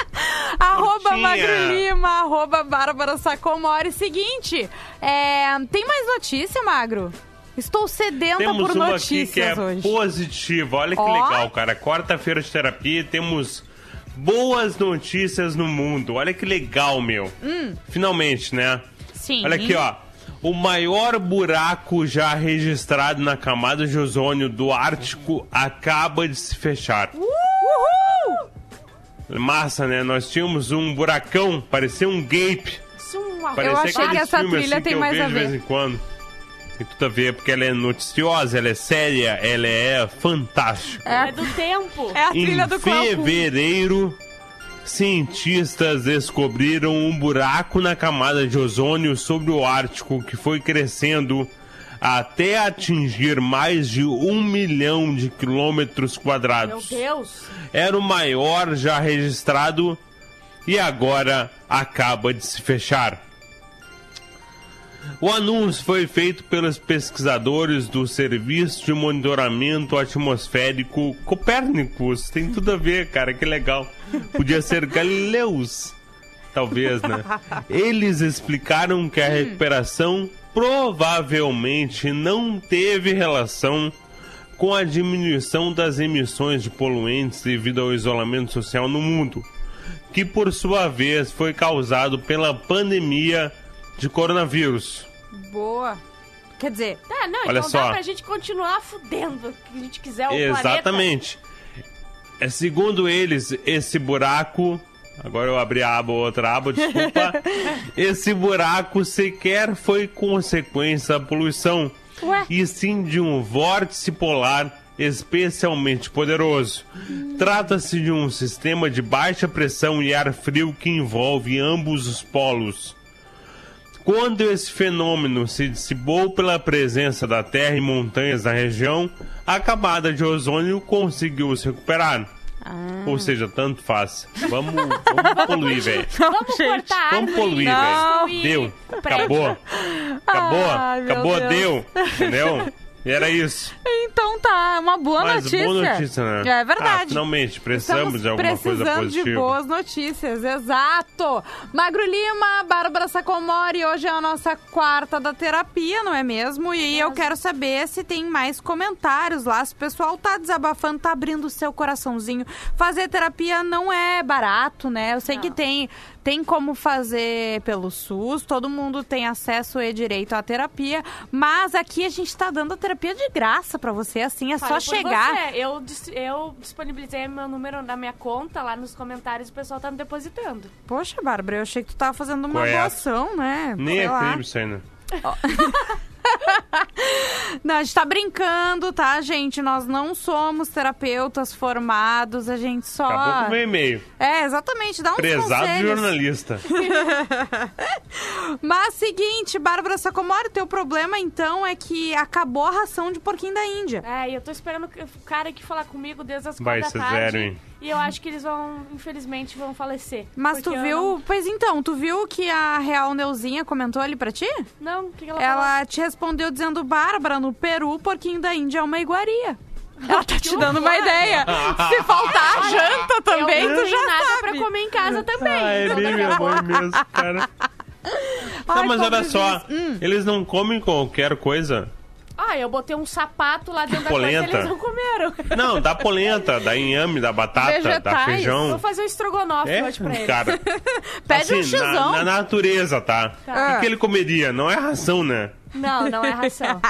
Speaker 2: <laughs> arroba. Magro Lima, arroba Bárbara Sacomori. Seguinte, é, tem mais notícia, Magro? Estou sedenta
Speaker 4: Temos
Speaker 2: por
Speaker 4: uma aqui
Speaker 2: notícias
Speaker 4: que é
Speaker 2: hoje.
Speaker 4: positiva. Olha que
Speaker 2: Ó.
Speaker 4: legal, cara. Quarta-feira de terapia temos boas notícias no mundo. Olha que legal, meu.
Speaker 2: Hum,
Speaker 4: Finalmente, né?
Speaker 2: sim.
Speaker 4: Olha aqui, ó. O maior buraco já registrado na camada de ozônio do Ártico acaba de se fechar.
Speaker 2: Uhul!
Speaker 4: Massa, né? Nós tínhamos um buracão, parecia um gape.
Speaker 3: É
Speaker 4: Parecia
Speaker 2: Eu achei que essa trilha
Speaker 4: assim,
Speaker 2: tem mais a
Speaker 4: de
Speaker 2: ver.
Speaker 4: vez em quando. Tem tudo a ver, porque ela é noticiosa, ela é séria, ela é fantástica.
Speaker 3: É do tempo.
Speaker 2: É a trilha
Speaker 4: em
Speaker 2: do Clown.
Speaker 4: fevereiro, cientistas descobriram um buraco na camada de ozônio sobre o Ártico que foi crescendo até atingir mais de um milhão de quilômetros
Speaker 3: Meu
Speaker 4: quadrados.
Speaker 3: Deus.
Speaker 4: Era o maior já registrado e agora acaba de se fechar. O anúncio foi feito pelos pesquisadores do Serviço de Monitoramento Atmosférico Copérnicos. Tem tudo a ver, cara, que legal. Podia ser Galileus, talvez, né? Eles explicaram que a recuperação provavelmente não teve relação com a diminuição das emissões de poluentes devido ao isolamento social no mundo, que por sua vez foi causado pela pandemia de coronavírus.
Speaker 2: Boa. Quer dizer,
Speaker 3: Tá, não,
Speaker 4: Olha
Speaker 3: então
Speaker 4: só.
Speaker 3: dá pra gente continuar fudendo o que a gente quiser o planeta.
Speaker 4: Exatamente. É, segundo eles, esse buraco. Agora eu abri a aba, outra aba, desculpa. <laughs> esse buraco sequer foi consequência da poluição,
Speaker 2: Ué?
Speaker 4: e sim de um vórtice polar especialmente poderoso. Trata-se de um sistema de baixa pressão e ar frio que envolve ambos os polos. Quando esse fenômeno se dissipou pela presença da Terra e montanhas na região, a camada de ozônio conseguiu se recuperar. Ou seja, tanto faz. Vamos, vamos poluir, velho.
Speaker 3: Vamos cortar
Speaker 4: Vamos poluir,
Speaker 2: Não.
Speaker 4: velho. Deu. Acabou. Acabou.
Speaker 2: Meu
Speaker 4: Acabou,
Speaker 2: Deus.
Speaker 4: deu. Entendeu? <laughs> E era isso.
Speaker 2: Então tá, uma boa
Speaker 4: Mas
Speaker 2: notícia.
Speaker 4: boa notícia, né?
Speaker 2: É
Speaker 4: Ah,
Speaker 2: verdade.
Speaker 4: finalmente, precisamos
Speaker 2: Estamos
Speaker 4: de alguma coisa
Speaker 2: precisando
Speaker 4: positiva.
Speaker 2: de boas notícias, exato. Magro Lima, Bárbara Sacomori, hoje é a nossa quarta da terapia, não é mesmo? E eu quero saber se tem mais comentários lá, se o pessoal tá desabafando, tá abrindo o seu coraçãozinho. Fazer terapia não é barato, né? Eu sei que tem, tem como fazer pelo SUS, todo mundo tem acesso e direito à terapia, mas aqui a gente tá dando a terapia de graça pra você, assim, é
Speaker 3: Fala
Speaker 2: só chegar.
Speaker 3: você. Eu, eu disponibilizei meu número na minha conta lá nos comentários e o pessoal tá me depositando.
Speaker 2: Poxa, Bárbara, eu achei que tu tava fazendo uma
Speaker 4: é?
Speaker 2: doação, né?
Speaker 4: Nem
Speaker 2: Sei
Speaker 4: é
Speaker 2: lá.
Speaker 4: crime isso né? <laughs>
Speaker 2: Não, a gente tá brincando, tá, gente? Nós não somos terapeutas formados, a gente só...
Speaker 4: Acabou com o meu e-mail.
Speaker 2: É, exatamente, dá uns
Speaker 4: Prezado
Speaker 2: conselhos.
Speaker 4: jornalista. <laughs>
Speaker 2: Mas seguinte, Bárbara Sacomori, teu problema então é que acabou a ração de porquinho da Índia.
Speaker 3: É, e eu tô esperando o cara aqui falar comigo desde as
Speaker 4: Vai
Speaker 3: quatro da
Speaker 4: ser zero, hein?
Speaker 3: E eu acho que eles vão, infelizmente, vão falecer.
Speaker 2: Mas tu viu...
Speaker 3: Não,
Speaker 2: Pois então, tu viu que a Real Neuzinha comentou ali pra ti?
Speaker 3: não o que, que ela,
Speaker 2: Ela te respondeu dizendo, Bárbara, no Peru, porquinho da Índia é uma iguaria. <laughs> Ela tá te dando uma ideia. <laughs> Se faltar a janta
Speaker 3: falou?
Speaker 2: também,
Speaker 3: eu não
Speaker 2: tu já
Speaker 3: nada
Speaker 2: sabe.
Speaker 3: pra comer em casa também.
Speaker 4: Ah, é
Speaker 3: Então,
Speaker 4: bem minha mãe mesmo, cara. <laughs>
Speaker 2: Ai,
Speaker 4: não, mas olha só,
Speaker 2: Hum.
Speaker 4: eles não comem qualquer coisa.
Speaker 3: Ah, eu botei um sapato lá dentro da
Speaker 4: Polenta.
Speaker 3: coisa e eles não comeram. <laughs>
Speaker 4: Não, da polenta, da inhame, da batata, da
Speaker 2: Vegetais.
Speaker 4: feijão.
Speaker 3: Vou fazer um estrogonofe
Speaker 4: É,
Speaker 3: hoje pra eles.
Speaker 4: cara. <laughs>
Speaker 2: Pede um
Speaker 4: assim, na,
Speaker 2: xizão.
Speaker 4: na natureza, tá?
Speaker 3: Tá.
Speaker 4: O que, que ele comeria? Não é ração, né?
Speaker 3: Não, não é ração.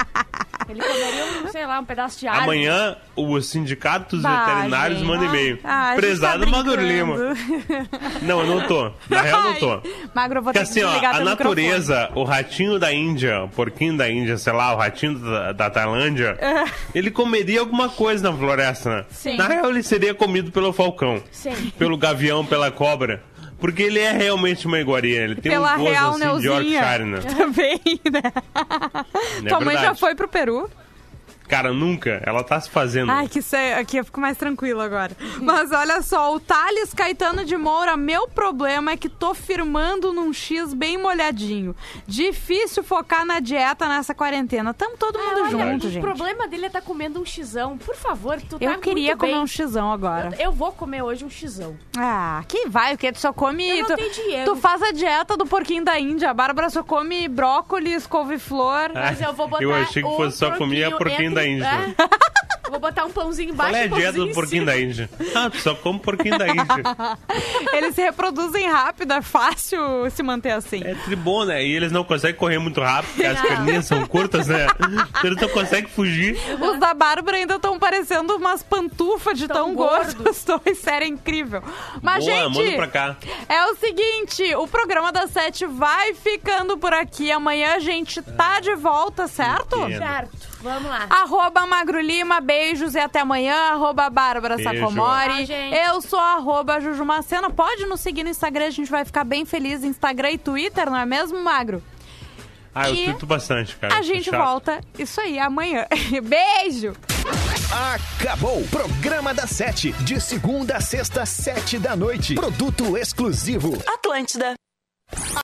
Speaker 3: Ele comeria, um, sei lá, um pedaço de árvore.
Speaker 4: Amanhã, o Sindicato dos
Speaker 2: Bah,
Speaker 4: Veterinários
Speaker 2: gente.
Speaker 4: manda e-mail.
Speaker 2: Ah, gente
Speaker 4: Prezado
Speaker 2: tá
Speaker 4: Maduro Lima. Não, eu não tô. Na real, não tô.
Speaker 2: Magro, vou
Speaker 4: Porque assim, ó, a natureza, o ratinho da Índia, o porquinho da Índia, sei lá, o ratinho da, da Tailândia, <laughs> ele comeria alguma coisa na floresta, né?
Speaker 3: Sim.
Speaker 4: Na real, ele seria comido pelo falcão,
Speaker 3: Sim.
Speaker 4: pelo gavião, pela cobra. Porque ele é realmente uma iguaria, ele tem
Speaker 2: Pela
Speaker 4: um gosto
Speaker 2: Real
Speaker 4: assim de. Yorkshire, né? <laughs>
Speaker 2: Também, né?
Speaker 4: É
Speaker 2: Tua mãe já foi pro Peru?
Speaker 4: Cara, nunca. Ela tá se fazendo.
Speaker 2: Ai, que sei, aqui eu fico mais tranquilo agora. Mas olha só, o Thales Caetano de Moura, meu problema é que tô firmando num X bem molhadinho. Difícil focar na dieta nessa quarentena. Tamo todo mundo
Speaker 3: Olha,
Speaker 2: junto,
Speaker 3: o
Speaker 2: gente.
Speaker 3: problema dele é estar comendo um xizão. Por favor, tu
Speaker 2: Eu
Speaker 3: tá
Speaker 2: queria
Speaker 3: muito
Speaker 2: comer
Speaker 3: bem.
Speaker 2: um xizão agora.
Speaker 3: Eu vou comer hoje um xizão.
Speaker 2: Ah, que vai, o que? Tu só come.
Speaker 3: Eu não
Speaker 2: tu,
Speaker 3: tenho dinheiro.
Speaker 2: tu faz a dieta do porquinho da Índia. A Bárbara só come brócolis, couve-flor.
Speaker 3: Mas eu vou botar
Speaker 4: Eu achei que
Speaker 3: o
Speaker 4: fosse só comia porquinho da Índia.
Speaker 3: É. <laughs> Vou botar um pãozinho embaixo
Speaker 4: Qual é a
Speaker 3: um
Speaker 4: dieta do porquinho da Índia? Ah, tu só come porquinho da Índia.
Speaker 2: Eles se reproduzem rápido, é fácil se manter assim.
Speaker 4: É tribom, né? E eles não conseguem correr muito rápido, porque as <laughs> perninhas são curtas, né? Então <laughs> eles não conseguem fugir.
Speaker 2: Os da Bárbara ainda estão parecendo umas pantufas de tão,
Speaker 3: Tão
Speaker 2: gordos. Os dois, sério, é incrível. Mas,
Speaker 4: Boa,
Speaker 2: gente,
Speaker 4: manda pra cá.
Speaker 2: é o seguinte, o programa das sete vai ficando por aqui. Amanhã a gente tá de volta, certo?
Speaker 4: Entendo.
Speaker 3: Certo, vamos lá.
Speaker 2: Arroba Magro Lima, beijos e até amanhã. Arroba Bárbara
Speaker 4: Beijo.
Speaker 2: Sacomori.
Speaker 3: Tchau.
Speaker 2: Eu sou arroba Jujumacena. Pode nos seguir no Instagram, a gente vai ficar bem feliz. Instagram e Twitter, não é mesmo, Magro?
Speaker 4: Ah, eu tudo bastante, cara.
Speaker 2: a gente
Speaker 4: chato.
Speaker 2: volta, isso aí, amanhã. <laughs> Beijo!
Speaker 1: Acabou! Programa da Sete. De segunda a sexta, sete da noite. Produto exclusivo.
Speaker 14: Atlântida.